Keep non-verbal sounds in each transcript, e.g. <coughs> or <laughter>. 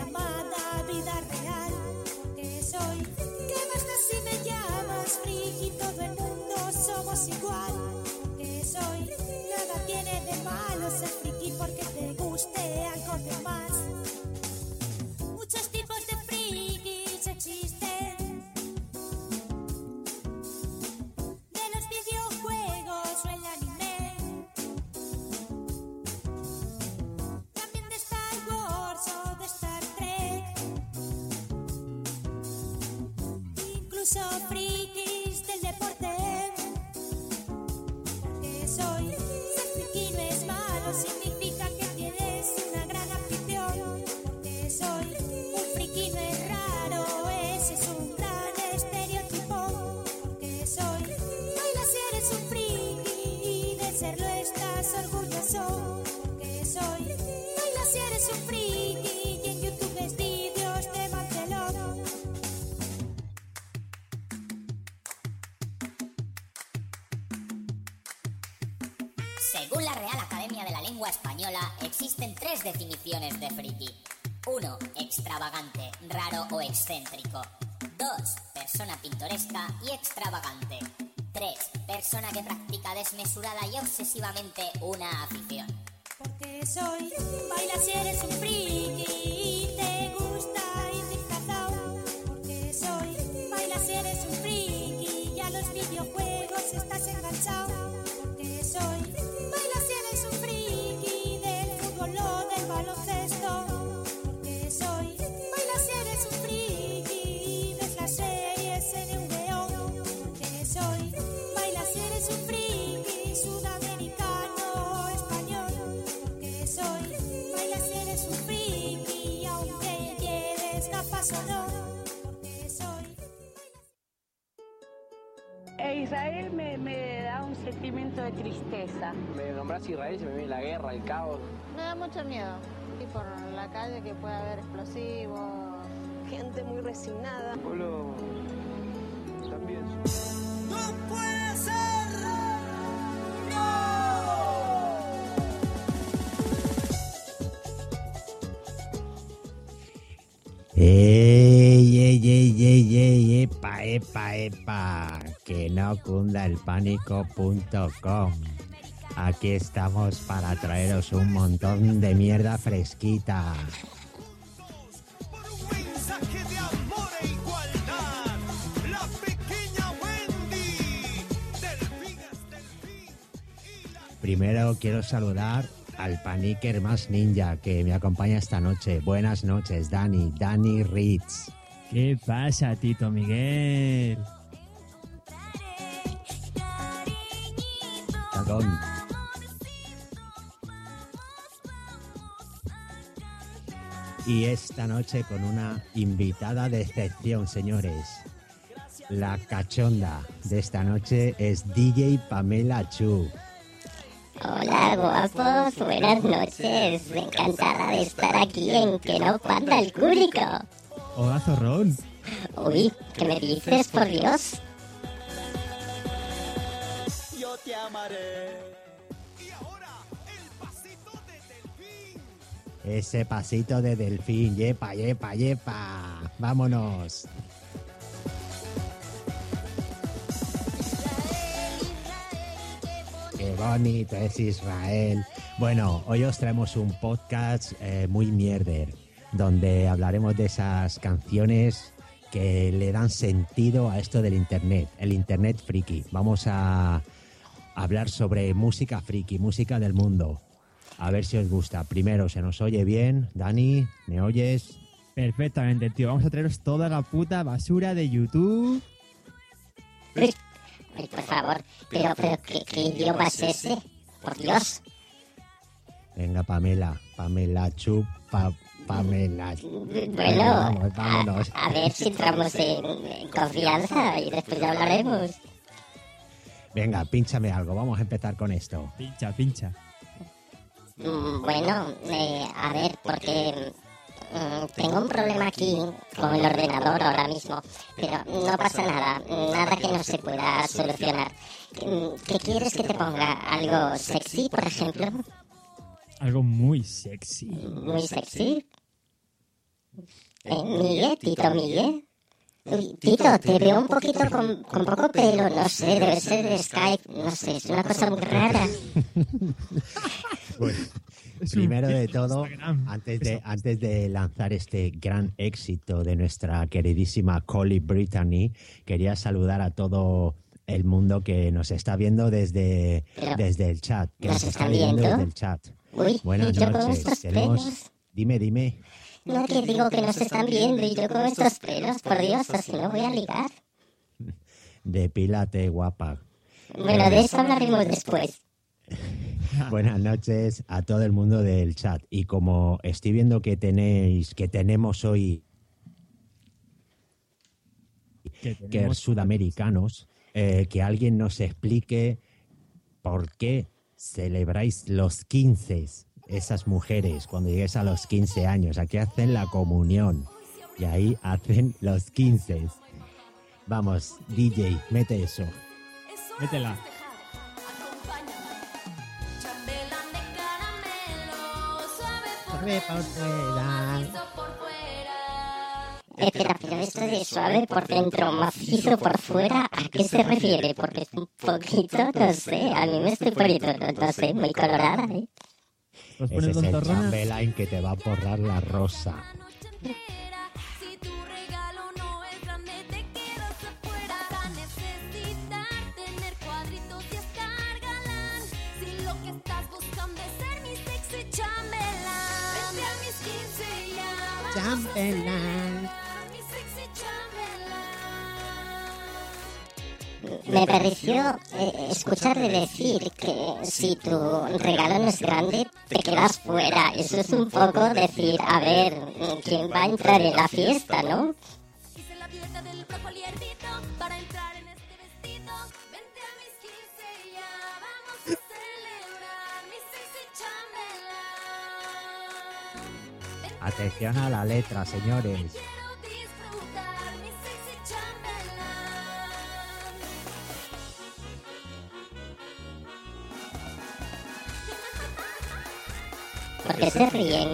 Llamada vida real. Porque soy, ¿qué da si me llamas friki? Todo el mundo somos igual. Porque soy, nada tiene de malo ser Según la Real Academia de la Lengua Española, existen tres definiciones de friki. 1. Extravagante, raro o excéntrico. 2. Persona pintoresca y extravagante. 3. Persona que practica desmesurada y obsesivamente una afición. Porque soy baila si eres un friki Israel me, me da un sentimiento de tristeza. Me nombras Israel y se me viene la guerra, el caos. Me da mucho miedo. Y por la calle que puede haber explosivos. Gente muy resignada. Pueblo también. ¡No puede ser! ¡Ey, ey, ey, ey, ey! ¡Epa, epa, epa! Que no cunda el pánico.com. Aquí estamos para traeros un montón de mierda fresquita. Primero quiero saludar al paniquer más ninja que me acompaña esta noche. Buenas noches, Dani, Dani Ritz. ¿Qué pasa, Tito Miguel? Y esta noche con una invitada de excepción, señores. La cachonda de esta noche es DJ Pamela Chu. Hola, guapos, buenas noches. Encantada de estar aquí en Que no panda el cúrico. Hola, zorrón. Uy, ¿qué me dices, por Dios? Yo te amaré. Ese pasito de delfín, yepa, yepa, yepa. Vámonos. Qué bonito es Israel. Bueno, hoy os traemos un podcast eh, muy mierder, donde hablaremos de esas canciones que le dan sentido a esto del Internet, el Internet friki. Vamos a hablar sobre música friki, música del mundo. A ver si os gusta. Primero, ¿se nos oye bien? Dani, ¿me oyes? Perfectamente, tío. Vamos a traeros toda la puta basura de YouTube. Por favor, pero, pero ¿qué, qué idioma es ese? Por Dios. Venga, Pamela, Pamela, chupa, Pamela. Bueno, Vamos, vámonos. a, a ver si entramos en, en confianza y después ya hablaremos. Venga, pínchame algo. Vamos a empezar con esto. Pincha, pincha. Mm, Bueno, eh, a ver, porque mm, tengo un problema aquí con el ordenador ahora mismo, pero no pasa nada, nada que no se pueda solucionar. Mm, ¿Qué quieres que te ponga? ¿Algo sexy, por ejemplo? Algo muy sexy. ¿Muy sexy? Eh, Miguel, Tito Miguel. Uy, Tito, te veo un poquito con, con poco pelo, no sé, debe ser de Skype, no sé, es una cosa muy rara. <laughs> Bueno, primero de todo, antes de, antes de lanzar este gran éxito de nuestra queridísima Collie Brittany, quería saludar a todo el mundo que nos está viendo desde, Pero, desde el chat. Que ¿nos nos está viendo desde el chat. Uy, Buenas noches. Tenemos. Dime, dime. No, que digo que nos están viendo y yo con estos pelos, por Dios, así no voy a ligar. Depílate, guapa. Bueno, de eso hablaremos después. <laughs> Buenas noches a todo el mundo del chat. Y como estoy viendo que tenéis, que tenemos hoy Que que tenemos- sudamericanos, eh, que alguien nos explique por qué celebráis los 15, esas mujeres, cuando llegues a los 15 años. Aquí hacen la comunión y ahí hacen los 15. Vamos, DJ, mete eso. Métela. Espera, pero esto de suave por dentro, macizo por fuera, ¿a qué se refiere? Porque es un poquito, no sé, a mí me estoy poniendo, no, no sé, muy colorada, ¿eh? ¿Os Ese es el? Chamberlain que te va a borrar la rosa. Me pareció eh, escucharle decir que si tu regalo no es grande, te quedas fuera. Eso es un poco decir, a ver, ¿quién va a entrar en la fiesta, no? Atención a la letra, señores. ¿Por qué se ríen?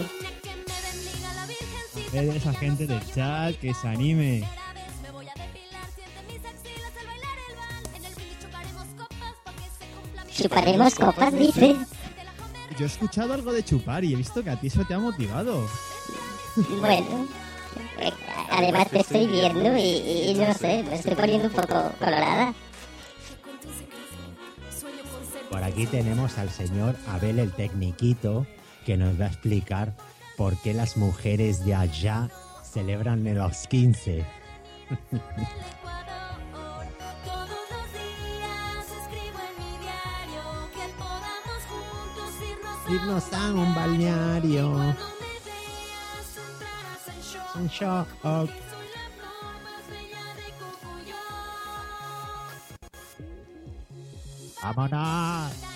Es esa gente del chat que se anime. Chuparemos copas, dice. Yo he escuchado algo de chupar y he visto que a ti eso te ha motivado. Bueno, además te estoy viendo y, y no sé, me estoy poniendo un poco colorada. Por aquí tenemos al señor Abel el Tecniquito que nos va a explicar por qué las mujeres de allá celebran los 15. Irnos a un balneario. Un shock. Vámonos.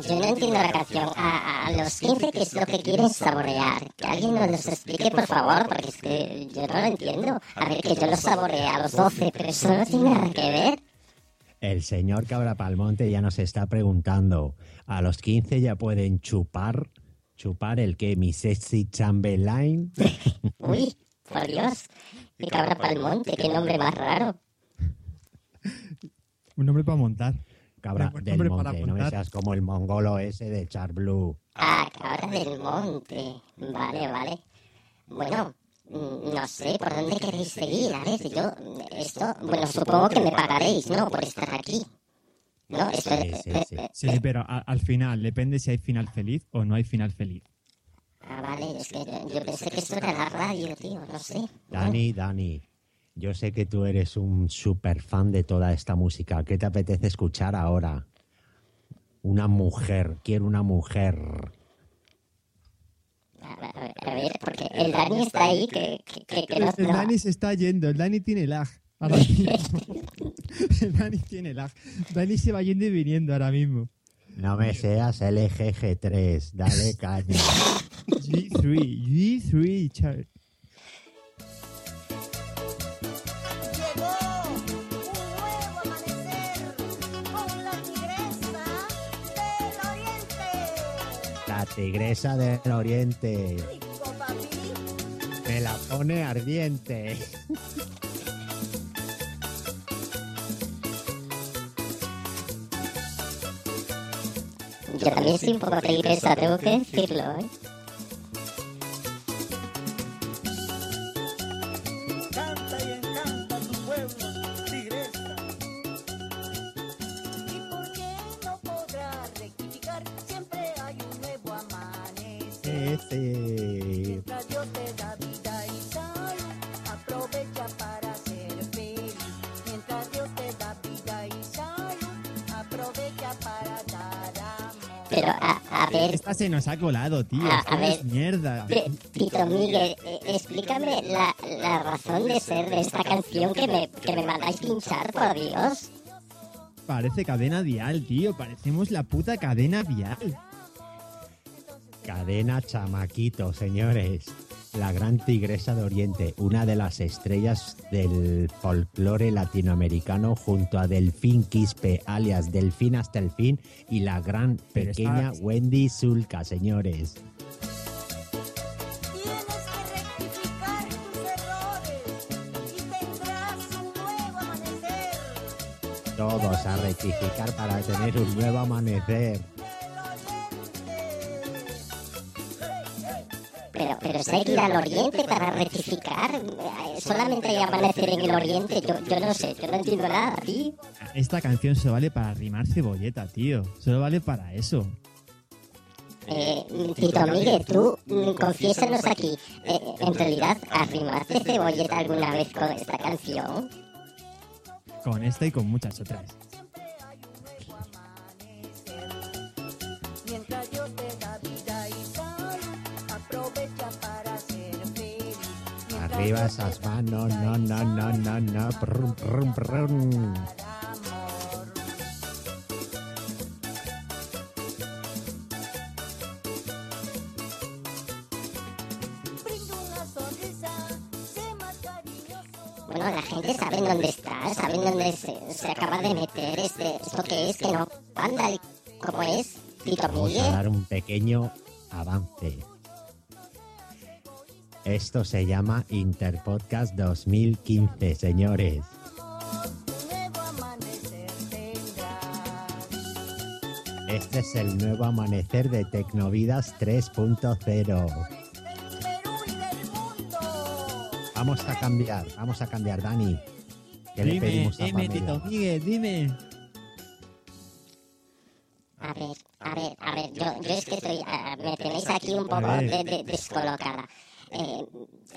yo no entiendo la canción. A, a los 15, ¿qué es lo que quieren saborear? Que alguien nos lo explique, por favor, porque es que yo no lo entiendo. A ver, que yo lo saboreé a los 12, pero eso no tiene nada que ver. El señor Cabra Palmonte ya nos está preguntando. ¿A los 15 ya pueden chupar? ¿Chupar el qué? ¿Mi sexy Chamberlain? <laughs> Uy, por Dios. Qué cabra palmonte, qué nombre más raro. Un nombre para montar. Cabra del monte, no me seas como el mongolo ese de Char Blue. Ah, cabra del monte. Vale, vale. Bueno, mm, no sé por dónde queréis seguir. A ver, yo, esto, bueno, supongo que me pagaréis, ¿no? Por estar aquí. No, esto Sí, sí, sí. Sí, pero a- al final, depende si hay final feliz o no hay final feliz. Ah, vale, es que yo, yo pensé que esto era la radio, tío, no sé. Dani, Dani, yo sé que tú eres un super fan de toda esta música. ¿Qué te apetece escuchar ahora? Una mujer, quiero una mujer. A, ver, porque el Dani está ahí que, que, que, que no, El Dani se está yendo, el Dani tiene lag. Ahora mismo. <laughs> el Dani tiene lag. Dani se va yendo y viniendo ahora mismo. No me seas LGG3, dale caña. G3, G3, chaval. Tigresa del oriente me la pone ardiente. Yo también soy un poco tigresa, tengo que decirlo, ¿eh? Se nos ha colado, tío. A- Esto a ver. mierda. Tito Miguel, eh, explícame la, la razón de ser de esta canción que me, que me mandáis pinchar, por Dios. Parece cadena vial, tío. Parecemos la puta cadena vial. Cadena Chamaquito, señores. La gran tigresa de Oriente, una de las estrellas del folclore latinoamericano junto a Delfín Quispe, alias Delfín hasta el fin, y la gran pequeña está- Wendy Zulka, señores. Tienes que rectificar tus errores y tendrás un nuevo amanecer. Todos a rectificar para tener un nuevo amanecer. Pero, pero si hay que ir al oriente para rectificar, eh, solamente hay amanecer en el oriente, yo, yo no sé, yo no entiendo nada, tío. Esta canción solo vale para rimar cebolleta, tío. Solo vale para eso. Eh, Tito Miguel, tú mm, confiésanos aquí, eh, en realidad, ¿arrimaste cebolleta alguna vez con esta canción? Con esta y con muchas otras. Arriba esas manos, no, no, no, no, no, sé más cariñoso. Bueno, la gente sabe dónde está, sabe dónde se, se acaba de meter este, esto que es, que no, panda, ¿cómo es? Tito Vamos a Miguel. dar un pequeño avance. Esto se llama Interpodcast 2015, señores. Este es el nuevo amanecer de Tecnovidas 3.0. Vamos a cambiar, vamos a cambiar, Dani. ¿Qué le Dime, pedimos a dime? Tito Miguel, dime. A ver, a ver, a ver, yo, yo es que estoy, me tenéis aquí un poco de, de- descolocada. Eh,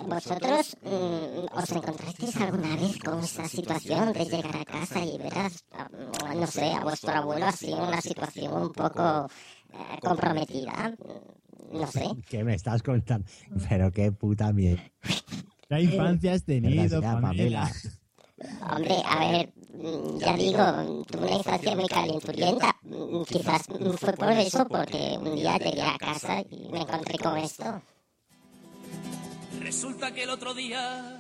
¿Vosotros mm, os encontrasteis alguna vez con esta situación de llegar a casa y verás, ah, no sé, a vuestro abuelo así en una situación un poco eh, comprometida? Mm, No sé. <laughs> ¿Qué me estás contando? Pero qué puta mierda. <laughs> ¿Qué infancia has tenido, Pamela? Hombre, a ver, mm, ya digo, tuve una infancia muy calenturienta. Mm, Quizás fue por eso, porque un día llegué a casa y me encontré con esto. Resulta que el otro día,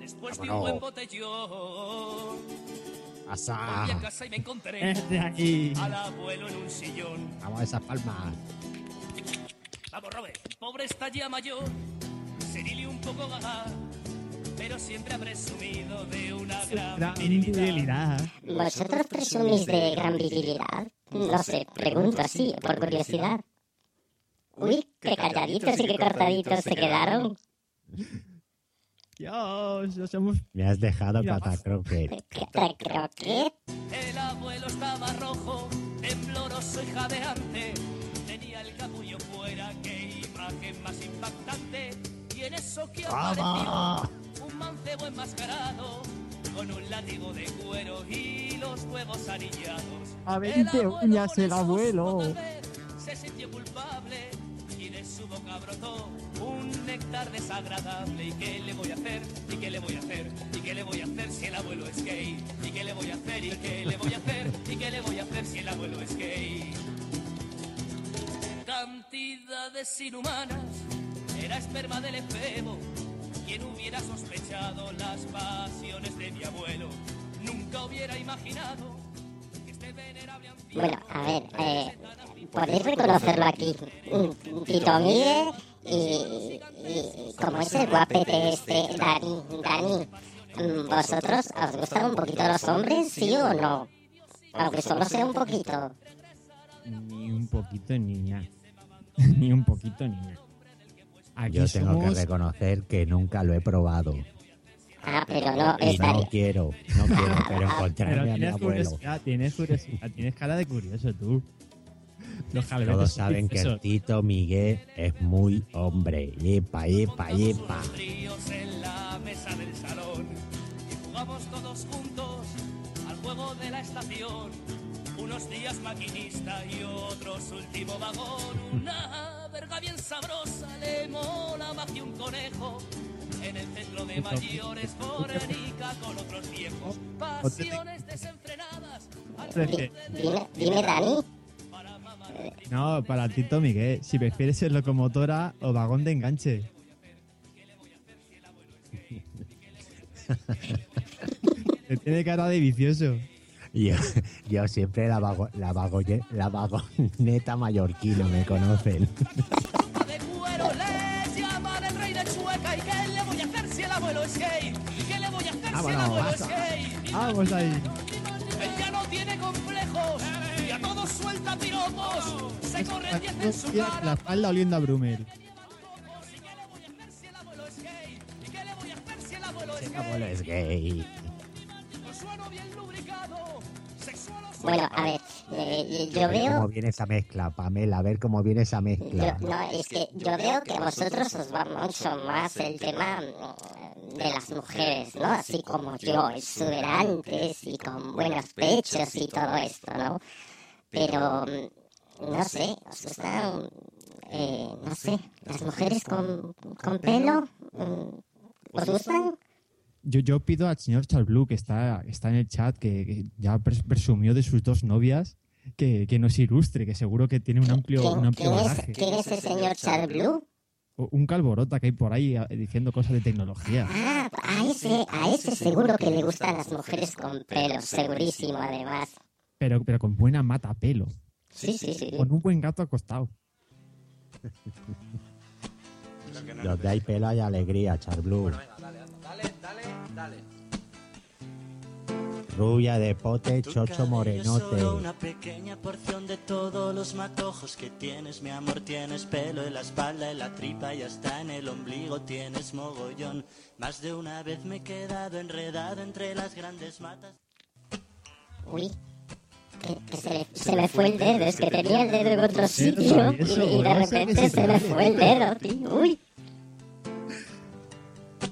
después de un buen botellón, Pasa. volví a casa y me encontré <laughs> Este aquí. al abuelo en un sillón. Vamos a esa palma. Vamos, Robert, pobre está ya mayor, senil y un poco gaga, pero siempre ha presumido de una gran Gran virilidad. virilidad. ¿Vosotros presumís de gran virilidad? No sé, pregunto así, por curiosidad. Uy, qué calladitos y qué cortaditos se quedaron. Dios, no somos... Me has dejado catacroquet. <laughs> Que El abuelo estaba rojo, tembloroso y jadeante. Tenía el capullo fuera, qué imagen más impactante. Y en eso que ¡Vamos! apareció un mancebo enmascarado, con un látigo de cuero y los huevos anillados. A 20 uñas el abuelo. Se sintió culpable boca brotó un néctar desagradable. ¿Y qué le voy a hacer? ¿Y qué le voy a hacer? ¿Y qué le voy a hacer si el abuelo es gay? ¿Y qué le voy a hacer? ¿Y qué le voy a hacer? ¿Y qué le voy a hacer si el abuelo es gay? Cantidades inhumanas, era esperma del efebo. Quien hubiera sospechado las pasiones de mi abuelo? Nunca hubiera imaginado que este Bueno, a ver, eh, podéis reconocerlo aquí. Mm, Tito Miguel y, y- y como es el guapete este, Dani, Dani. mm, ¿Vosotros os gustan un poquito los hombres, sí o no? Aunque solo sea un poquito. Ni un poquito, niña. <laughs> Ni un poquito, niña. Aquí Yo tengo que somos... reconocer que nunca lo he probado. Ah, pero no, Y no estaría... quiero, no quiero, pero Pero <laughs> encontrarme a mi abuelo. curiosidad, tienes curiosidad, tienes cara de curioso tú. Los jalbetes Todos saben que el. Tito Miguel es muy hombre. Epa, epa, epa. fríos en la mesa del salón y jugamos todos juntos al juego de la estación. Unos días maquinista y otros último vagón. Una verga bien sabrosa le mola más que un conejo. En el centro de mayores fornica con otros viejos. Pasiones desenfrenadas. al dime, Dani. No, para Tito Miguel, si prefieres ser locomotora o vagón de enganche. Te tiene cara de vicioso. Yo, yo siempre la, vago, la, vagoye- la vagoneta mallorquina, me conocen. de cuero le llaman el rey de Chueca. ¿Y qué le voy a hacer si el abuelo es gay? ¿Y qué le voy a hacer si el Vámonos, abuelo es basta. gay? Vamos ahí. Él ya no tiene complejos suelta piropos. Se corre en su cara. la espalda oliendo a Brummel. Si el abuelo es gay. ¿Y qué le voy a hacer si el abuelo es El gay? abuelo es gay. Con suelo bien lubricado. Sexual o Bueno, a ver, eh, yo veo... cómo viene esa mezcla, Pamela, a ver cómo viene esa Yo, mezcla. no, es que yo veo que a vosotros os va mucho más el tema mm, de las mujeres, ¿no? Así como yo, exuberantes y con buenos pechos y todo esto, ¿no? Pero, mm, no sé, os gustan, eh, no sé, las mujeres con, con pelo, mm, ¿os gustan? Yo, yo pido al señor Charles Blue, que está, está en el chat, que, que ya pres- presumió de sus dos novias, que, que nos ilustre, que seguro que tiene un amplio, un ¿Quién, amplio quién es, bagaje. quién es el señor Charles Blue? Un calborota que hay por ahí eh, diciendo cosas de tecnología. Ah, a ese, a ese seguro que le gustan las mujeres con pelo, segurísimo además. Pero, pero con buena mata pelo. Sí, sí, sí. Con un buen gato acostado. Donde hay pelo hay alegría, Charblue. Dale, dale, dale. Rubia de pote, chocho Solo morenote. una pequeña porción de todos los matojos que tienes, mi amor. Tienes pelo en la espalda, en la tripa y hasta en el ombligo tienes mogollón. Más de una vez me he quedado enredado entre las grandes matas. Uy, que, que se, me, se me fue el dedo, es que tenía el dedo en otro sitio y, eso, y de repente se se me fue. el dedo, tío. Uy.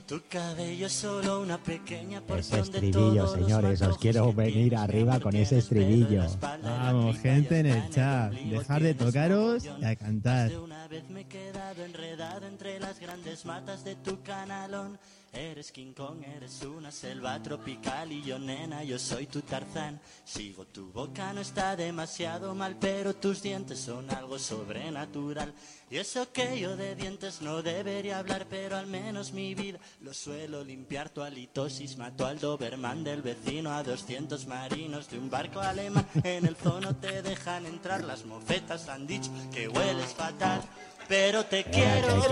Tu cabello es solo una pequeña Ese porción de estribillo, señores, os quiero venir arriba con ese estribillo. Vamos, gente en el chat, dejar de tocaros y a cantar. Una vez me he quedado enredado entre las grandes matas de tu canalón. Eres King Kong, eres una selva tropical y yo nena, yo soy tu Tarzán. Sigo tu boca, no está demasiado mal, pero tus dientes son algo sobrenatural. Y eso que yo de dientes no debería hablar, pero al menos mi vida lo suelo limpiar. Tu halitosis mató al Doberman del vecino a 200 marinos de un barco alemán. En el zono te dejan entrar, las mofetas han dicho que hueles fatal. Pero te quiero.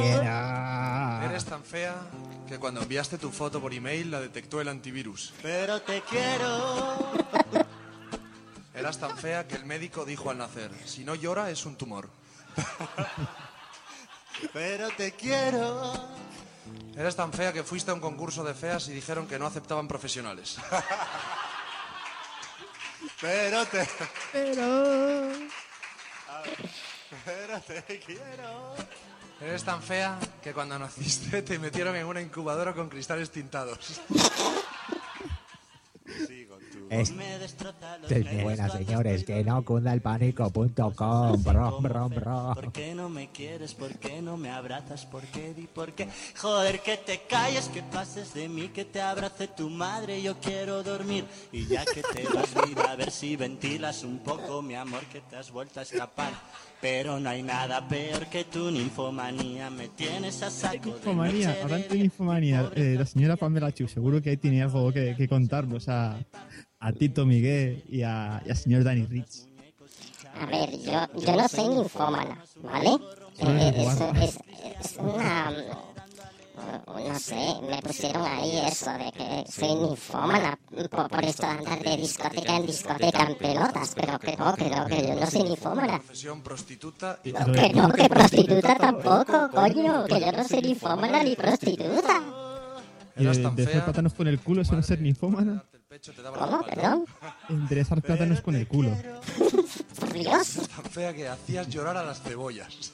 Eres tan fea que cuando enviaste tu foto por email la detectó el antivirus. Pero te quiero. Eras tan fea que el médico dijo al nacer, si no llora es un tumor. Pero te quiero. Eres tan fea que fuiste a un concurso de feas y dijeron que no aceptaban profesionales. Pero te. Pero. Pero te quiero. Eres tan fea que cuando naciste te metieron en una incubadora con cristales tintados. Es, es muy buena, señores, que no cunda el pánico.com, bro, bro, bro. ¿Por qué no me quieres? ¿Por qué no me abrazas? ¿Por qué? Di por qué. Joder, que te calles, que pases de mí, que te abrace tu madre. Yo quiero dormir. Y ya que te vas, mira a ver si ventilas un poco, mi amor, que te has vuelto a escapar. Pero no hay nada peor que tu ninfomanía. Me tienes a saco de Infomanía, noche de hablando de infomanía, eh, la señora Pamela Chu, seguro que ahí tiene algo que, que contarnos a, a Tito Miguel y a, y al señor Danny Rich. A ver, yo, yo no soy ninfómana, ¿vale? Eh, es, es- es una... No sé, me pusieron ahí eso de que soy ninfómana por, por esto de andar de discoteca en discoteca en pelotas, pero que no, que no, que yo no soy ninfómana. Profesión prostituta y... No, que no, que prostituta tampoco, coño, que yo no soy ninfómana ni prostituta. Y de, de hacer plátanos con el culo, eso no es ser ninfómana. ¿Cómo? Perdón. Enderezar plátanos con el culo. Por <laughs> Dios. Tan fea que hacías llorar a las cebollas.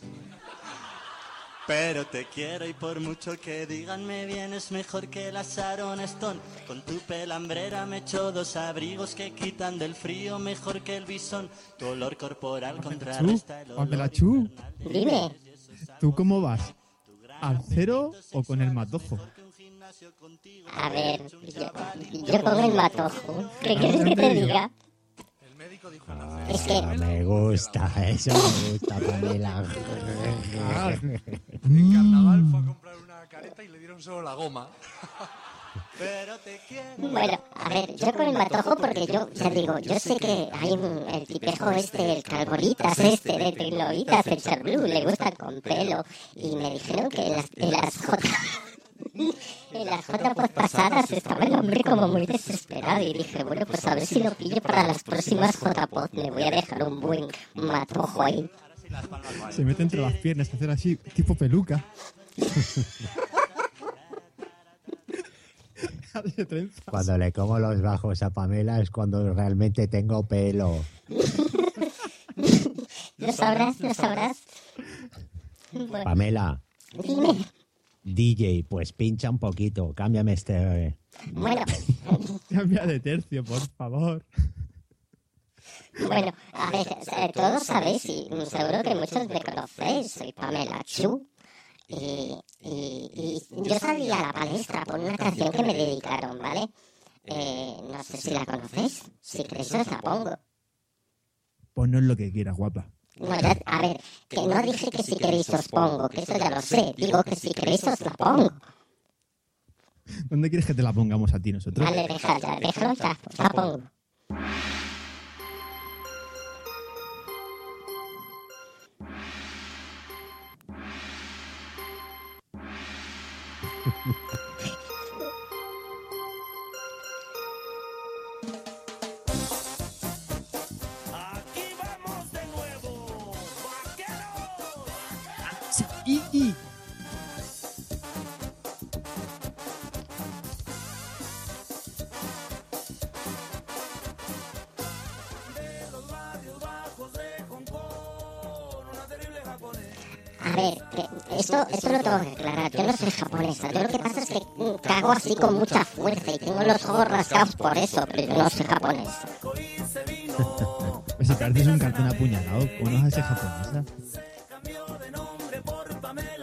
Pero te quiero y por mucho que digan me vienes mejor que la Sharon Stone. Con tu pelambrera me echo dos abrigos que quitan del frío mejor que el bisón. Tu olor corporal contrarresta el olor. Dime. ¿tú cómo vas? ¿Al cero o con el matojo? A ver, yo, yo con el matojo. ¿Qué quieres que te diga? Es que Eso me gusta, eso me gusta, Pamela. En carnaval fue a comprar una careta y le dieron solo la goma. <laughs> Pero te quiero. Bueno, a ver, yo con el matojo porque yo, ya digo, yo sé que hay un, el tipejo este, el calvoritas este, de trilobitas, el Cherblue, le gustan con pelo. Y me dijeron que las, las J... <laughs> En las J pasadas estaba el hombre como muy desesperado y dije, bueno, pues a ver si lo pillo para las próximas J me voy a dejar un buen matojo ahí. Se mete entre las piernas, hacer así, tipo peluca. <laughs> Cuando le como los bajos a Pamela es cuando realmente tengo pelo. <laughs> Lo sabrás, lo sabrás. Pamela, dime. DJ, pues pincha un poquito, cámbiame este... Bueno, <laughs> Cambia de tercio, por favor. Bueno, a ver, eh, todos sabéis y seguro que muchos me conocéis, soy Pamela Chu. Y, y- y yo salí a la palestra por una canción que me dedicaron, ¿vale? Eh, no sé si la conocéis, si queréis os la pongo. Ponnos lo que quieras, guapa. No, ya- a ver, que no dije que si queréis os pongo, que eso ya lo sé, digo que si queréis os la pongo. ¿Dónde quieres que te la pongamos a ti nosotros? Vale, deja ya, déjalo ya, os la pongo. <laughs> esto lo tengo que aclarar. Yo no soy japonesa. Yo lo que pasa es que cago así con mucha fuerza y tengo los ojos rascados por eso, pero yo no soy japonesa. <laughs> Pues si te haces un cartón apuñalado, ¿cómo no ser japonesa?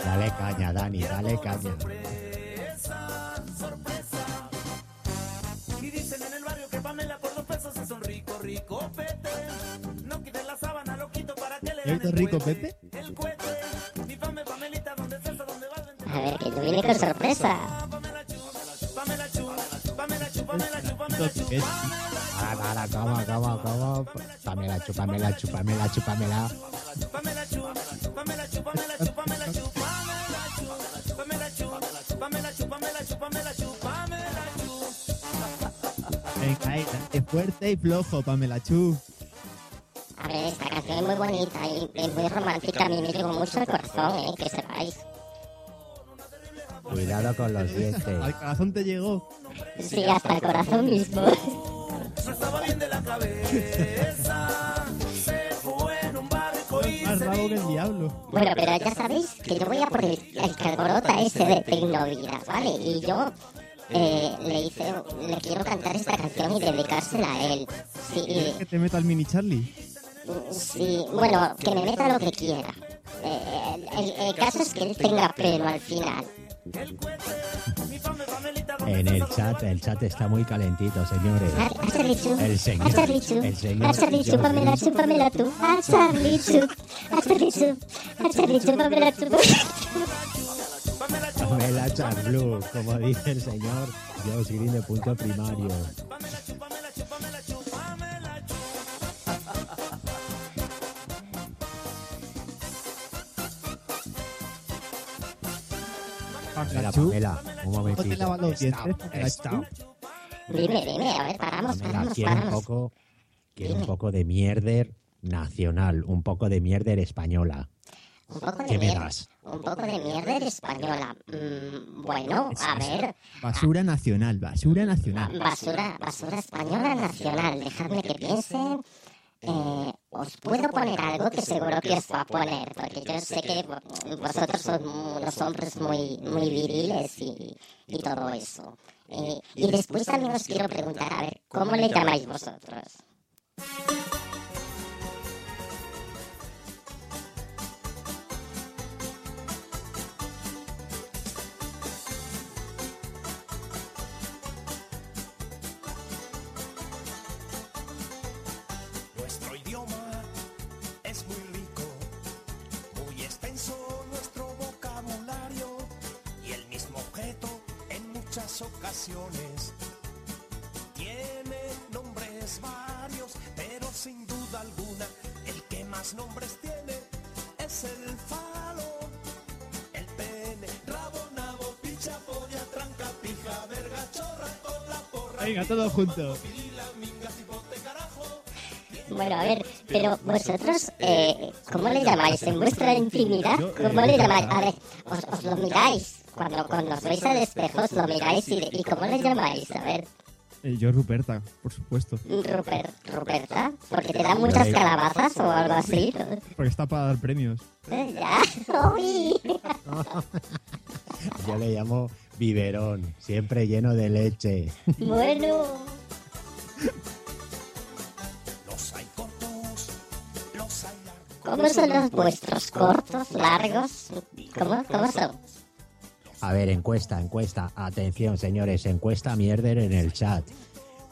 Dale caña, Dani, dale caña. Y dicen en el barrio que Pamela por dos pesos es un rico, rico pete. No quites la sábana, lo quito para que le ¿Y ahorita rico, Pepe? viene con sorpresa. Dala, ah, cama, cama, cama. Pamela, chupamela, chupamela, chupamela. Es fuerte y flojo, Pamela Chu. A ver, esta canción es muy bonita y es muy romántica, a mí me llegó mucho al corazón, eh, que sepáis. Cuidado con los dientes. Al corazón te llegó. Sí, hasta el corazón mismo. No estaba bien de la cabeza. Se fue en un barco y Más rabo que el diablo. Bueno, pero ya sabéis que yo voy a por el, el que alborota ese de Tecnovidas, ¿vale? Y yo eh, le hice, le quiero cantar esta canción y dedicársela a él. Sí, ¿Quieres que te meta el mini Charlie? sí, bueno, que me meta lo que quiera. Eh, el, el caso es que él tenga pelo al final. En el chat, el chat está muy calentito, señores. El señor. El señor. Pamela, Pamela, tú. Pamela, tú. Pamela como dice el señor punto primario. Pamela, Pamela, un ¿Cómo te momentito. lavas los Stop, dientes, Pamela stop. Chu? Dime, dime, a ver, paramos, Pamela, paramos, quiero un paramos. poco, quiero un poco de mierder nacional, un poco de mierder española. Un poco de ¿Qué me mierda. das? Un poco de mierda española. Mm, bueno, a ver, Basura nacional, basura nacional. basura, basura española nacional. Dejadme que piense. Eh, os puedo poner algo que seguro que os va a poner, porque yo sé que vo- vosotros sois unos hombres muy, muy viriles y, y todo eso. Eh, y después también os quiero preguntar, a ver, ¿cómo le llamáis vosotros? Bueno, a ver, pero vosotros, eh, ¿cómo le llamáis en vuestra intimidad? ¿Cómo le llamáis? A ver, os, os lo miráis. Cuando, cuando os veis al espejo, os lo miráis y, ¿y cómo le llamáis? A ver, Eh, yo, Ruperta, por supuesto. Rupert, Ruperta, porque te dan muchas calabazas o algo así. ¿no? Porque está para dar premios. Eh, <laughs> Ya, uy. <laughs> Yo le llamo biberón, siempre lleno de leche. Bueno, Los hay cortos, los hay largos. ¿cómo son los vuestros? ¿Cortos, largos? ¿Cómo, cómo son? A ver, encuesta, encuesta. Atención, señores, encuesta mierder en el chat.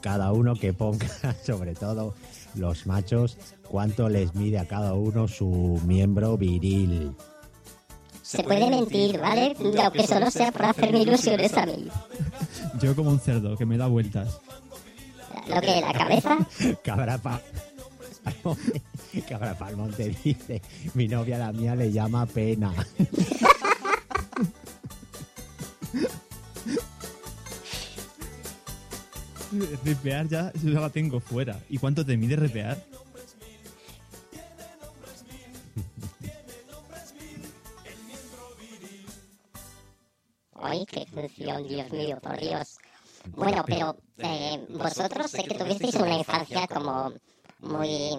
Cada uno que ponga, <laughs> sobre todo los machos, cuánto les mide a cada uno su miembro viril. Se puede mentir, ¿vale? Aunque solo sea por hacerme ilusiones a mí. Yo como un cerdo que me da vueltas. Lo que, la cabeza, <laughs> Cabra pa... <laughs> Cabra Palmonte dice, mi novia la mía le llama pena. <laughs> Repear ya, eso ya la tengo fuera. ¿Y cuánto te mide repear? Ay, qué función, Dios mío, por Dios. Bueno, pero eh, vosotros sé que tuvisteis una infancia como muy,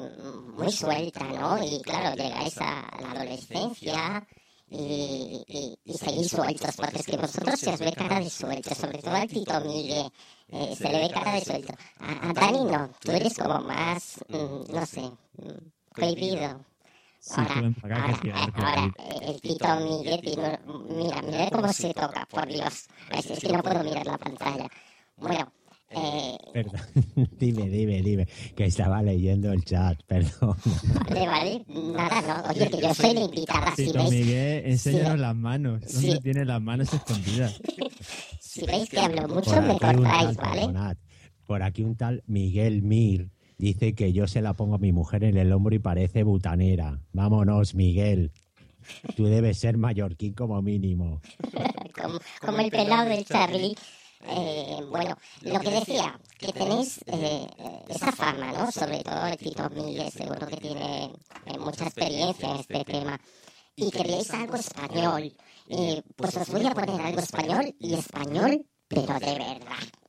muy suelta, ¿no? Y claro, llegáis a la adolescencia y, y, y seguir sueltos, porque es que vosotros se os ve cara de suelto, sobre todo al Tito Miguel, eh, se le ve cara de suelto. A, a Dani no, tú eres como más, mm, no sé, prohibido. Sí, Ahora, ahora, que ahora, el Tito Miguel tiene, mira, mira cómo se toca, por Dios. Es, es que no puedo mirar la pantalla. Bueno, eh, Perdón, dime, dime, dime, que estaba leyendo el chat, perdón. vale, vale, nada, no. Oye, que yo soy la invitada, si Tito veis, Miguel, enséñanos Sí. las manos. ¿Dónde Sí. tiene las manos escondidas? <laughs> si veis que hablo mucho, me cortáis, ¿vale? por aquí un tal Miguel Mir dice que yo se la pongo a mi mujer en el hombro y parece butanera. Vámonos, Miguel. Tú debes ser mallorquín como mínimo. <laughs> como, el pelado del Charlie. Eh, bueno, lo que decía, que tenéis eh, esa fama, ¿no? Sobre todo el Tito Miguel, seguro que tiene eh, mucha experiencia en este tema. Y queréis algo español. Pues os voy a poner algo español y español, pero de verdad.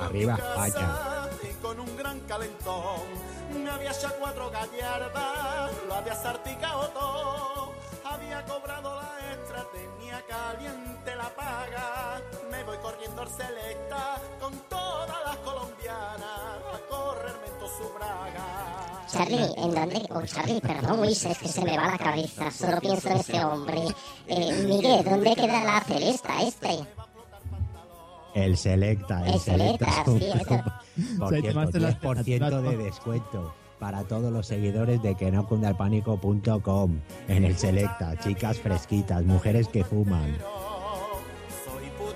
Arriba, en mi casa España. y con un gran calentón. Me había hecho cuatro gallardas, lo había sarticado todo. Había cobrado la extra, tenía caliente la paga. Me voy corriendo al selecta con todas las colombianas a correrme en todo su braga. Charlie, ¿en dónde? Oh, Charlie, perdón, Luis, es que se me va la cabeza. Solo pienso en ese hombre. Eh, Miguel, ¿dónde queda la celesta este? El Selecta, el, El Selecta, un sí, <laughs> eso. Por Se cierto, llamaste la 10% de descuento para todos los seguidores de que no cunda el pánico.com en el Selecta. Chicas fresquitas, mujeres que fuman.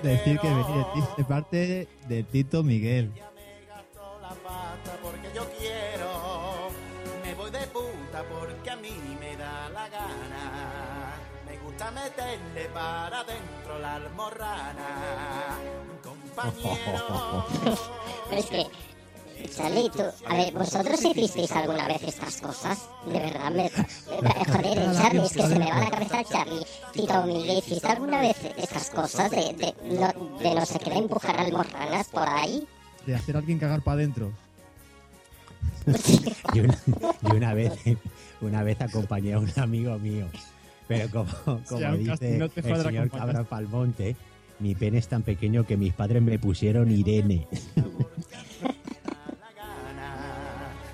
Decir que venir de, parte de Tito Miguel. porque yo quiero. Me voy de puta porque a mí me da la gana. Me gusta meterle para adentro la almorrana. Es que, Charlie, tú, a ver, ¿vosotros hicisteis alguna vez estas cosas? De verdad, me, eh, joder, <laughs> Charlie, es que se me va la cabeza <laughs> Charlie. Tito Miguel, ¿hiciste alguna vez estas cosas de, de, no, de no sé qué, de empujar almorranas por ahí? De hacer a alguien cagar para adentro. <laughs> Y una, y una vez una vez acompañé a un amigo mío. Pero como, como dice no el señor. Cabra Palmonte, mi pene es tan pequeño que mis padres me pusieron Irene.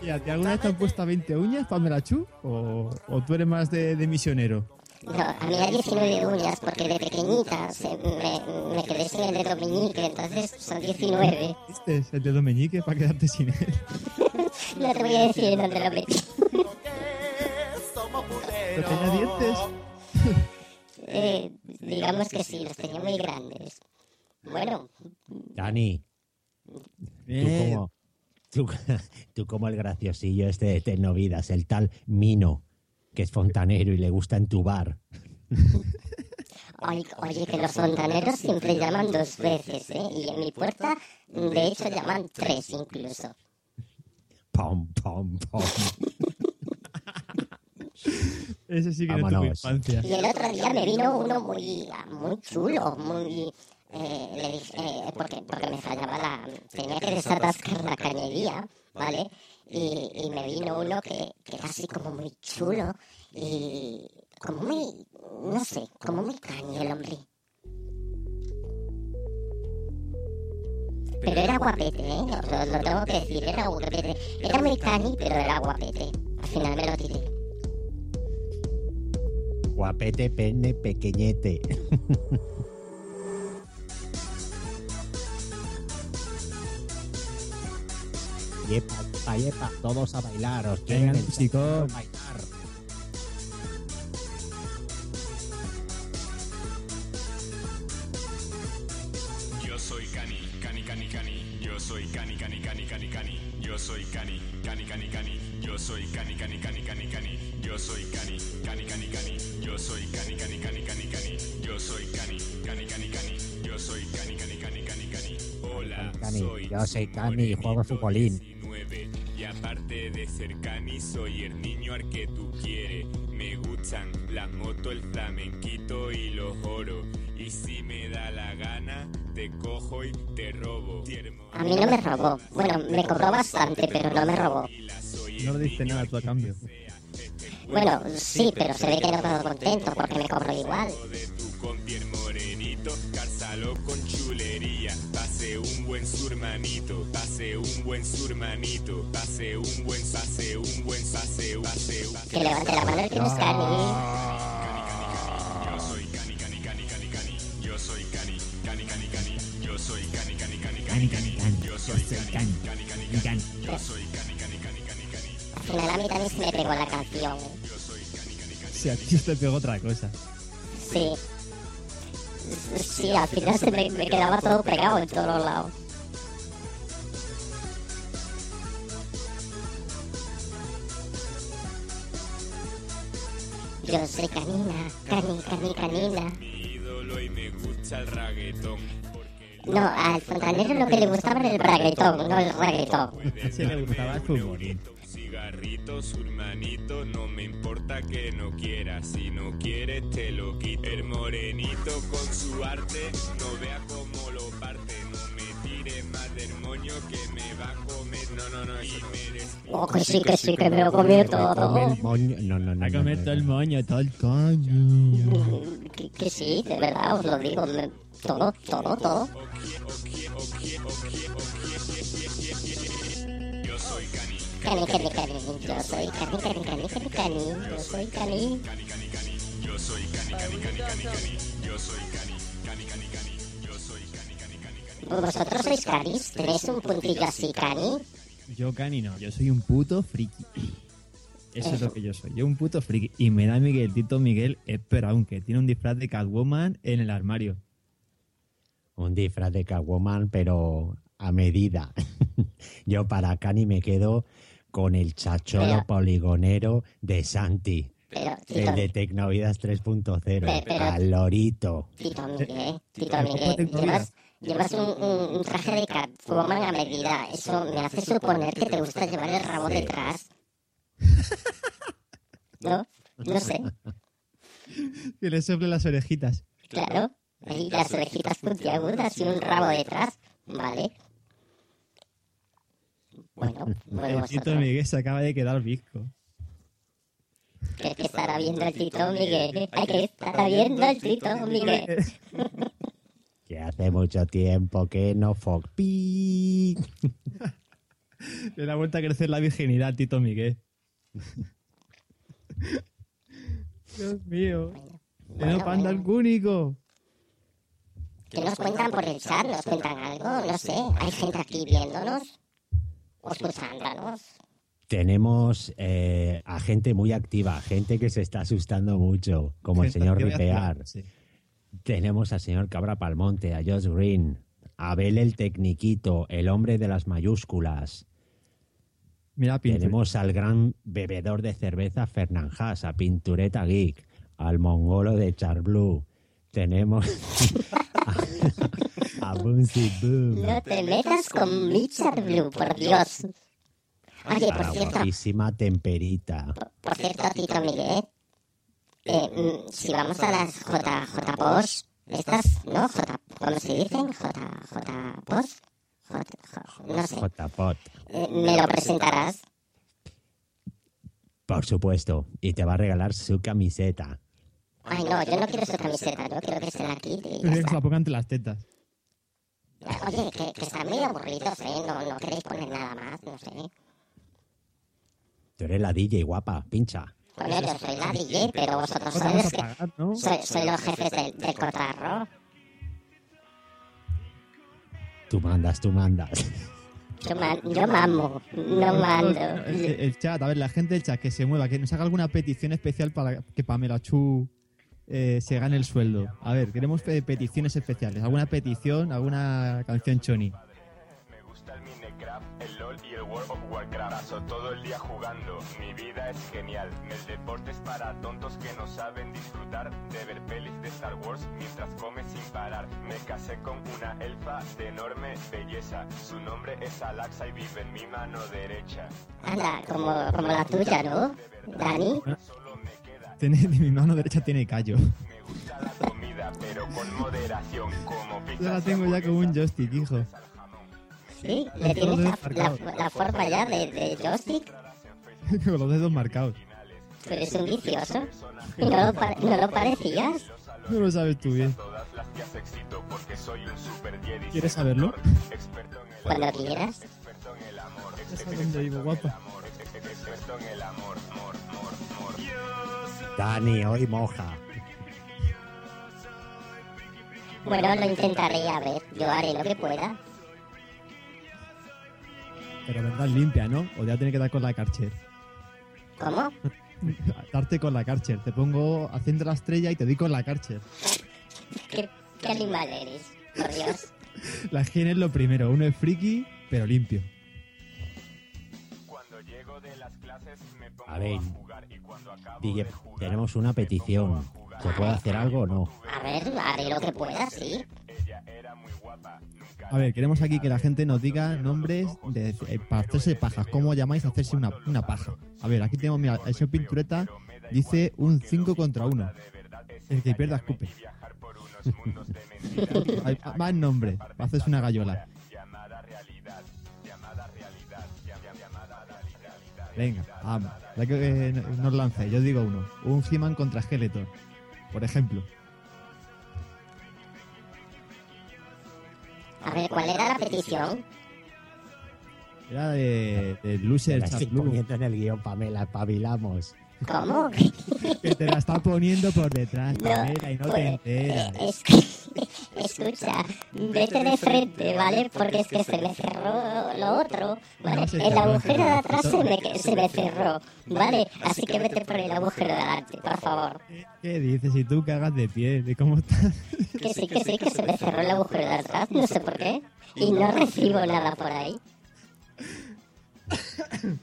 ¿Y a ti alguna vez te han puesto a 20 uñas, Pamela Chu? ¿O, o tú eres más de, de misionero? No, a mí hay 19 uñas porque de pequeñita se, me, me quedé sin el dedo meñique, entonces son 19. Este es el dedo meñique para quedarte sin él. <laughs> No te voy a decir dónde lo metí. ¿Pero tenía dientes? <laughs> Eh, digamos que sí, los tenía muy grandes. Bueno, Dani, tú Eh, como, tú, <laughs> tú como el graciosillo este de Tecnovidas, el tal Mino, que es fontanero y le gusta entubar. <laughs> oye, oye, que los fontaneros siempre llaman dos veces, ¿eh? Y en mi puerta, de hecho, llaman tres incluso. Pom, pom, pom. <laughs> Ese sí que no tuvo infancia. Y el otro día me vino uno muy, muy chulo, muy... eh, le dije, eh, porque, porque me fallaba la... Tenía que desatascar la cañería, ¿vale? Y, y me vino uno que, que era así como muy chulo y como muy... No sé, como muy caño el hombre. Pero era guapete, ¿eh? Lo, tengo que decir, era guapete. Era muy cañi, pero era guapete. Al final me lo tiré. Guapete, pene, pequeñete. <laughs> Yepa, yepa, yepa, todos a bailar, os quieren Venga, el músico. bailar. Yo soy Cani, Cani, Cani, Cani. Yo soy Cani, Cani, Cani, Cani, Cani. Yo soy Cani, Cani, Cani, Cani. Yo soy Cani, Cani, Cani, Cani, Cani. Yo soy Cani, Cani, Cani, Cani. Yo soy Cani, Cani, Cani, Cani, Cani. Yo soy Cani, Cani, Cani, Cani. Yo soy Cani, Cani, Cani, Cani, Cani. Hola, Cani, soy yo soy Cani y juego futbolín. 19. Y aparte de ser Cani, soy el niño al que tú quieres. Me gusta gustan las motos, el flamenquito y los oros. Y si me da la gana, te cojo y te robo. A mí no me robó. Bueno, me cobró bastante, pero no me robó. No le diste nada tú a cambio. Bueno, sí, pero se ve que no quedó contento porque me cobró igual. Con piel morenito, cárzalo con chulería. Pase un buen surmanito, pase un buen surmanito, pase un buen, pase un buen, pase un, pase un. Que levante la mano el que no está ni... Yo soy cani, cani, cani, cani, cani. Yo soy cani, cani, cani, cani. Yo soy cani, cani, cani, cani, cani. Yo soy cani, cani, cani, cani. Yo soy cani, cani, cani, cani, cani. Final a mí también se me pegó la canción. Si a ti te pegó otra cosa. Sí. Sí, al final se me, me quedaba todo pegado en todos los lados. Yo soy canina, cani, cani, canina. Mi ídolo y me gusta el reggaetón. No, al fontanero lo que le gustaba era el braguetón, no el reggaetón. Se le gustaba el fútbol. Cigarrito, surmanito, no me importa que no quieras. Si no quieres, te lo quito. El morenito con su arte, no vea cómo lo parte. No me tires más del moño que me va a comer. No, no, no, y me des- Oh, que sí, que sí, que me lo comió todo. No, no, no. A no, comer no, todo no. el moño, todo el coño. <laughs> Que, que sí, de verdad, os lo digo. me- todo, todo, todo. Yo soy cani, Cani, cani, cani, yo soy cani, cani, cani, cani, cani, yo soy cani. cani, cani, cani. Yo soy cani, cani, cani, cani, cani. Yo soy cani, cani, cani, cani. Yo soy cani, cani, cani, cani. ¿Vosotros sois canis? ¿Tenéis un puntillo así, cani? Yo cani no, yo soy un puto friki. Eso es lo que yo soy, yo un puto friki. Y me da Miguel, Tito Miguel, espera, aunque tiene un disfraz de Catwoman en el armario. Un disfraz de Catwoman, pero a medida. <laughs> Yo para Cani me quedo con el chacholo Pero- poligonero de Santi. Pero, El Tito, de Tecnovidas 3.0. Pe- pero- Al lorito. Tito Miguel, Tito Miguel, llevas, llevas un, un- un traje de Catwoman a medida. Eso me hace suponer que te gusta llevar el rabo detrás. <laughs> ¿No? No sé, <laughs> Que le sople las orejitas. claro. Ahí las orejitas puntiagudas y un rabo detrás. Vale. Bueno, bueno, el Tito. Miguel se acaba de quedar visco. ¿Qué, qué estará viendo el Tito Miguel? Hay que estará viendo el Tito Miguel. <laughs> Que hace mucho tiempo que no fog. pi. <laughs> Le da vuelta a crecer la virginidad, Tito Miguel. <laughs> Dios mío. Bueno, no panda el bueno. cúnico. ¿Qué nos cuentan por el chat? ¿Nos cuentan algo? No sé. ¿Hay gente aquí viéndonos? ¿O escuchándonos? Tenemos eh, a gente muy activa, gente que se está asustando mucho, como el señor que Ripear. sí. Tenemos al señor Cabra Palmonte, a Josh Green, a Abel el Tecniquito, el hombre de las mayúsculas. Mira. Tenemos al gran bebedor de cerveza Fernán Haas, a Pintureta Geek, al mongolo de Charblue. Tenemos <laughs> a, a Boomsy Boom, No te metas con Richard Blue, por Dios. Oye, por cierto, guapísima Temperita. por cierto, Tito Miguel, eh, mm, si vamos a las J, J Posh, estas, ¿no? J, ¿cómo se dicen? J, J Posh, J, J- no sé. J-Pot, Eh, ¿Me lo presentarás? por supuesto, y te va a regalar su camiseta. Ay, no, yo no quiero esa camiseta, yo quiero que se la quite y ya Que se está. la ponga entre las tetas. Oye, que, que están medio aburridos, ¿eh? No, no queréis poner nada más, no sé. Tú eres la DJ guapa, pincha. Bueno, yo soy la DJ, pero vosotros Pues sois, pagar, ¿no? sois los jefes del, del cotarro. Tú mandas, tú mandas. Yo, man- yo mamo, no mando. El, el chat, a ver, la gente del chat que se mueva, que nos haga alguna petición especial para que Pamela Chu eh, se gane el sueldo. A ver, queremos pe- peticiones especiales. ¿Alguna petición? ¿Alguna canción choni? Me gusta el Minecraft, el LOL y el World of Warcraft. Paso todo el día jugando, mi vida es genial. El deporte es para tontos que no saben disfrutar de ver pelis de Star Wars mientras come sin parar. Me casé con una elfa de enorme belleza. Su nombre es Alaxa y vive en mi mano derecha. Anda, como, como la tuya, ¿no? Dani. Me Tiene, <laughs> mi mano derecha tiene callo. pero con moderación como Yo la tengo ya como un joystick, hijo. Sí, le tienes la, la, la forma ya de, de joystick, con <laughs> los dedos marcados. pero es un vicioso. ¿Y no lo, no lo parecías? No lo sabes tú bien. ¿Quieres saberlo? Cuando quieras. Ya sabes dónde vivo, guapa. Dani, hoy moja. Bueno, lo intentaré, a ver. Yo haré lo que pueda. Pero vendrás limpia, ¿no? O te voy a tener que dar con la Karcher. ¿Cómo? <laughs> Darte con la Karcher. Te pongo haciendo la estrella y te doy con la Karcher. ¿Qué, qué animal eres? Por Dios. <laughs> La higiene es lo primero. Uno es friki, pero limpio. A ver, Guille, tenemos una petición. ¿Se puede hacer algo o no? A ver, haré lo que pueda, sí. A ver, queremos aquí que la gente nos diga nombres de, eh, para hacerse pajas. ¿Cómo llamáis a hacerse una, una paja? A ver, aquí tenemos, mira, el señor Pintureta dice un 5 contra 1. El que pierda escupe. <laughs> Hay más nombres. para hacerse una gallola. Venga, vamos. Ya que eh, nos lancéis, yo digo uno. Un He-Man contra Skeletor. Por ejemplo. A ver, ¿cuál era la petición? Era de, de Blue. poniendo en el guion, Pamela, espabilamos. ¿Cómo? <laughs> Que te la está poniendo por detrás, No, Pamela, y no te enteras. Es que, <laughs> escucha, vete de frente, ¿vale? Porque es que se me cerró lo otro, ¿vale? No el agujero de atrás se me, se me cerró, ¿vale? Así que vete por el agujero de adelante, por favor. ¿Qué dices? Si tú cagas de pie, ¿de cómo estás? Que sí, que sí, que se me cerró el agujero de atrás, no sé por qué. Y no recibo nada por ahí. <coughs>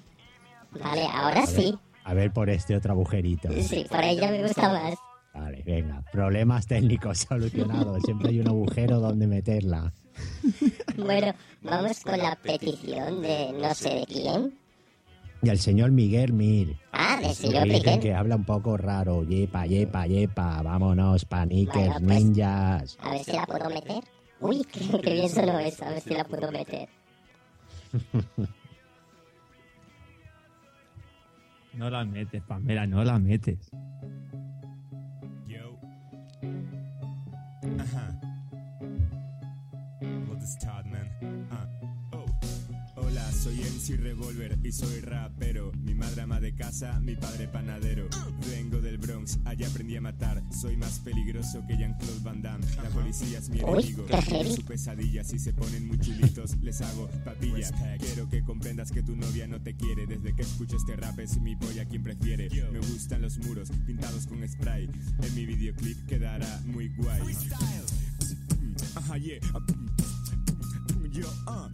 Vale, ahora sí. A ver por este otro agujerito. Sí, por ahí ya me gusta más. Vale, venga. Problemas técnicos <laughs> solucionados. Siempre hay un agujero donde meterla. Bueno, vamos con la petición de no sé de quién. Y el señor Miguel Mir. Ah, del Que señor Miguel. que habla un poco raro. Yepa, yepa, yepa. Vámonos, paniques, Bueno, pues- ninjas. A ver si la puedo meter. Uy, <laughs> qué, qué bien sonó eso, a ver si la puedo meter. <laughs> No la metes, Pamela, no la metes. Yo. Ajá. Well, this is Todd, soy MC Revolver y soy rapero. Mi madre ama de casa, mi padre panadero. Vengo del Bronx, allá aprendí a matar. Soy más peligroso que Jean-Claude Van Damme. La policía es mi enemigo. qué heavy. Su pesadilla, si se ponen muy chulitos, les hago papilla. Quiero que comprendas que tu novia no te quiere. Desde que escucho este rap es mi polla quien prefiere. Me gustan los muros pintados con spray. En mi videoclip quedará muy guay. Ajá, yeah. Yo, ah.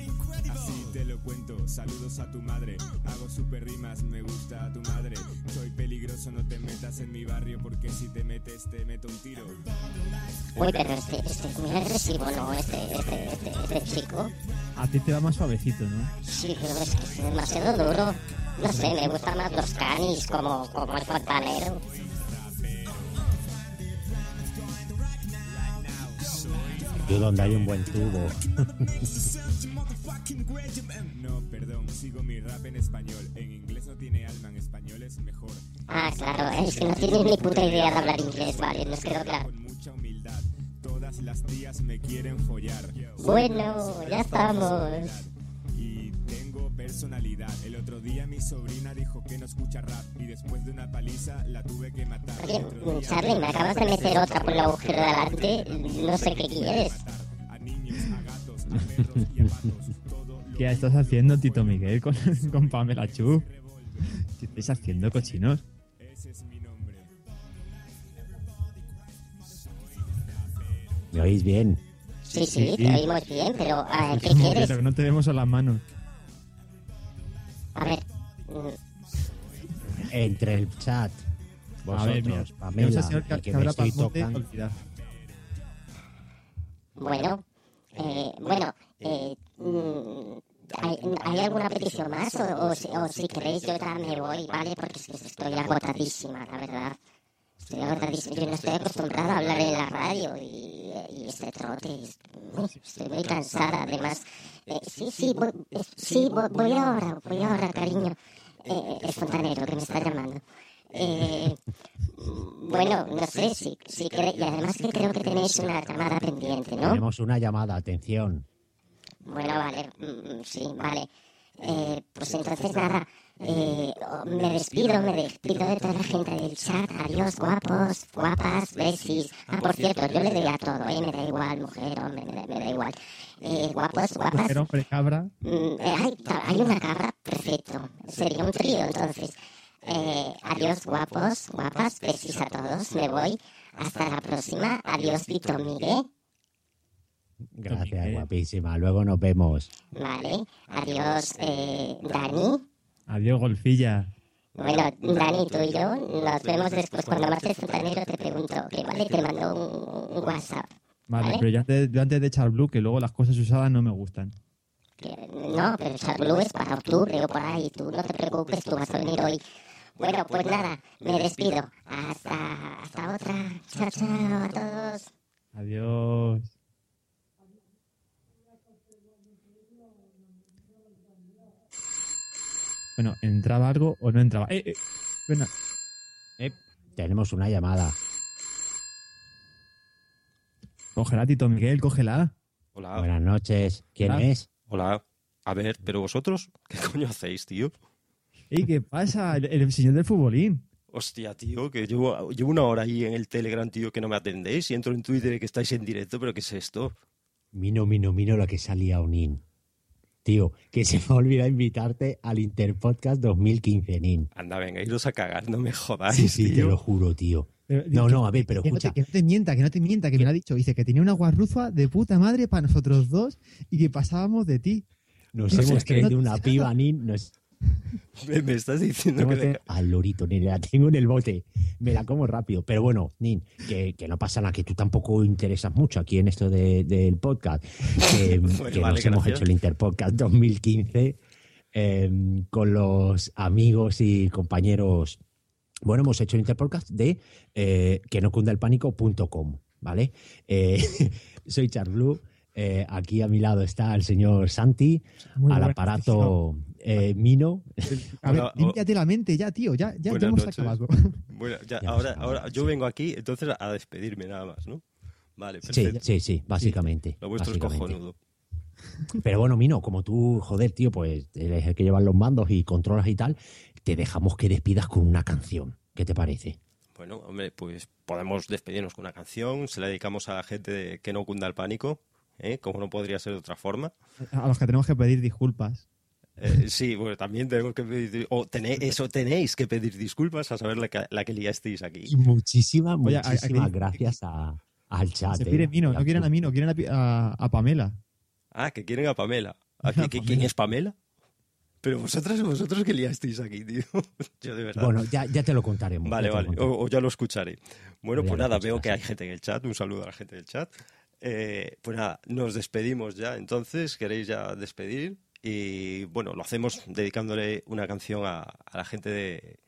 Te lo cuento, saludos a tu madre. Hago super rimas, me gusta a tu madre. Soy peligroso, no te metas en mi barrio porque si te metes te meto un tiro. Uy, pero este, este es muy agresivo, ¿no? Este, este, este, este chico. A ti te va más suavecito, ¿no? Sí, pero es que es demasiado duro. No sé, me gustan más los canis como, como el fontanero. Tú donde hay un buen tubo. <laughs> No, perdón, sigo mi rap en español. En inglés no tiene alma, en español es mejor. Ah, claro, es que no tienes ni puta idea de hablar inglés, vale, nos quedó claro. Mucha humildad. Todas las tías me quieren follar. Bueno, ya estamos. Y tengo personalidad. El otro día mi sobrina dijo que no escucha rap y después de una paliza la tuve que matar. Oye, Charlie, me acabas de meter otra por el agujero de adelante. No sé qué quieres. ¿Qué estás haciendo, Tito Miguel, con, <laughs> con Pamela Chu? ¿Qué estáis haciendo, cochinos? ¿Me oís bien? Sí, sí, Sí, te oímos bien, pero ah, ¿qué quieres? que no te vemos a las manos. A ver, mm, Entre el chat. a ver, mira, Pamela, señor que, que me habla estoy tocando. olvidar. bueno, eh, bueno, eh, mm, ¿hay, hay alguna petición más? O, o si, o si queréis yo ya me voy, ¿vale? Porque es que estoy agotadísima, la verdad. Estoy agotadísima. Yo no estoy acostumbrada a hablar en la radio y, y este trote. Estoy muy cansada. Además, eh, sí, sí, voy, eh, sí, voy, ahora, voy ahora, cariño. Eh, es Fontanero que me está llamando. Eh, bueno, no sé si, si cre- y además que creo que tenéis una llamada pendiente, ¿no? Tenemos una llamada, atención. Bueno, vale, mm, sí, vale. Eh, pues entonces nada, eh, me despido, me despido de toda la gente del chat. Adiós, guapos, guapas, besis. Ah, por cierto, yo le doy a todo, ¿eh? Me da igual, mujer, hombre, me da, me da igual. Eh, guapos, guapas. Mujer, hombre, cabra. Mm, eh, hay, hay una cabra, perfecto. Sería un trío, entonces. Adiós, guapos, guapas, besis a todos. Me voy. Hasta la próxima. Adiós, Vito Miguel. Gracias, guapísima. Luego nos vemos. Vale. Adiós, eh, Dani. Adiós, golfilla. Bueno, Dani, tú y yo nos vemos después. Cuando marches fontanero te pregunto, que vale, te mando un, un WhatsApp. Vale, ¿Vale? pero yo antes, yo antes de echar blue, que luego las cosas usadas no me gustan. Que, no, pero Charblue es para octubre o por ahí. Tú no te preocupes, tú vas a venir hoy. Bueno, pues nada, me despido. Hasta, hasta otra. Chao, chao a todos. Adiós. Bueno, ¿entraba algo o no entraba? Eh, eh, bueno, Tenemos una llamada. cógela, Tito Miguel, cógela. Hola. Buenas noches. ¿Quién Hola. es? Hola. A ver, pero vosotros, ¿qué coño hacéis, tío? Ey, ¿qué pasa? El, el señor del futbolín. Hostia, tío, que llevo, llevo una hora ahí en el Telegram, tío, que no me atendéis y entro en Twitter y que estáis en directo, pero ¿qué es esto? Mino, mino, mino lo que salía Onin. Tío, que se <laughs> me ha olvidado invitarte al Interpodcast 2015, Nin. Anda, venga, iros a cagar, no me jodáis, Sí, sí, te lo juro, tío. Pero, No, que- no, a ver, pero que no te- escucha. que no te mienta, que no te mienta, que me lo ha dicho. Dice que tenía una guarrufa de puta madre para nosotros dos y que pasábamos de ti. Nos No hemos que no traído te- una piba, Nin. Nos Me, <laughs> me estás diciendo que... al lorito, Nin. La tengo en el bote. Me la como rápido. Pero bueno, Nin, que, que no pasa nada, que tú tampoco interesas mucho aquí en esto de- del podcast. <laughs> Que, Bueno, que vale, nos hemos hecho el Interpodcast 2015 eh, con los amigos y compañeros Bueno, hemos hecho el Interpodcast de eh, que no cunda el pánico.com, ¿vale? Eh, <laughs> soy Charblue. eh, aquí a mi lado está el señor Santi, Muy al aparato eh, Mino. A ver, límpiate la mente ya, tío. Ya, ya, ya hemos noches. acabado. <laughs> Bueno, ya, Ya ahora, acabado, ahora yo vengo aquí entonces a despedirme nada más, ¿no? Vale, Sí, perfecto. sí, sí, básicamente. Lo vuestro es cojonudo. Pero bueno, Mino, como tú, joder, tío, pues eres el que lleva los mandos y controlas y tal, te dejamos que despidas con una canción. ¿Qué te parece? Bueno, hombre, pues podemos despedirnos con una canción, se la dedicamos a la gente de que no cunda el pánico, ¿eh? como no podría ser de otra forma. A los que tenemos que pedir disculpas. Eh, sí, bueno, también tenemos que pedir, o tenéis, eso tenéis que pedir disculpas a saber la que, la que liasteis aquí. Y muchísimas, Oye, a- a- muchísimas que- gracias a- al chat. Se pide Mino, no quieren a Mino, quieren a, Pi- a- a Pamela. Ah, que quieren a Pamela. <laughs> ¿A qué- ¿Quién es Pamela? Pero vosotros, vosotros que liasteis aquí, tío. <laughs> Yo de verdad. Bueno, ya, ya te lo contaremos. Vale, vale, contaremos. o, o ya lo escucharé. Bueno, pues nada, veo que hay gente en el chat, un saludo a la gente del chat. Eh, pues nada, nos despedimos ya, entonces, ¿queréis ya despedir? Y bueno, lo hacemos dedicándole una canción a, a la gente de,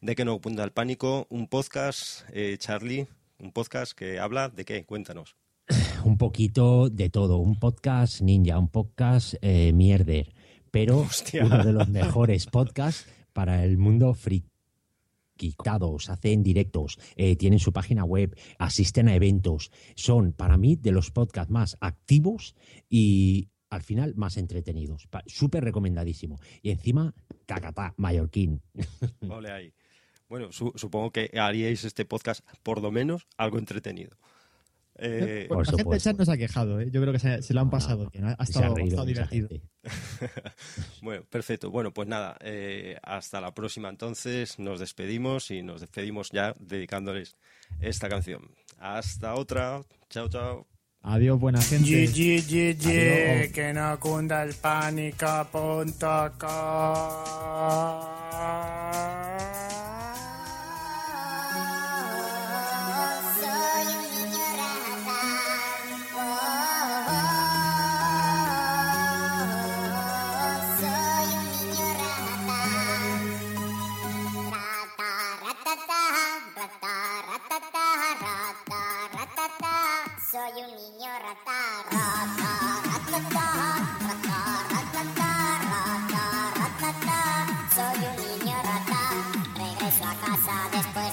de Que no punta el pánico, un podcast, eh, Charlie, un podcast que habla de qué, cuéntanos. <clears throat> Un poquito de todo. Un podcast ninja, un podcast eh, mierder. Pero Hostia. uno de los <laughs> mejores podcasts para el mundo friki. Quitados, hacen directos, eh, tienen su página web, asisten a eventos. Son, para mí, de los podcasts más activos y al final más entretenidos. Súper recomendadísimo. Y encima, cacatá, mallorquín. <laughs> Vale ahí. Bueno, su- supongo que haríais este podcast por lo menos algo entretenido. Eh, Bueno, la gente no se ha quejado, ¿eh? yo creo que se, se lo han pasado bien. Ha, ha Se estado, ha estado divertido. <laughs> Bueno, perfecto. Bueno, pues nada, eh, hasta la próxima entonces. Nos despedimos y nos despedimos ya dedicándoles esta canción. Hasta otra. Chao, chao. Adiós, buena gente. Ye, ye, Adiós. que no cunda el Soy después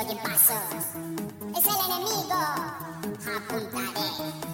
Es el enemigo. Apuntaré.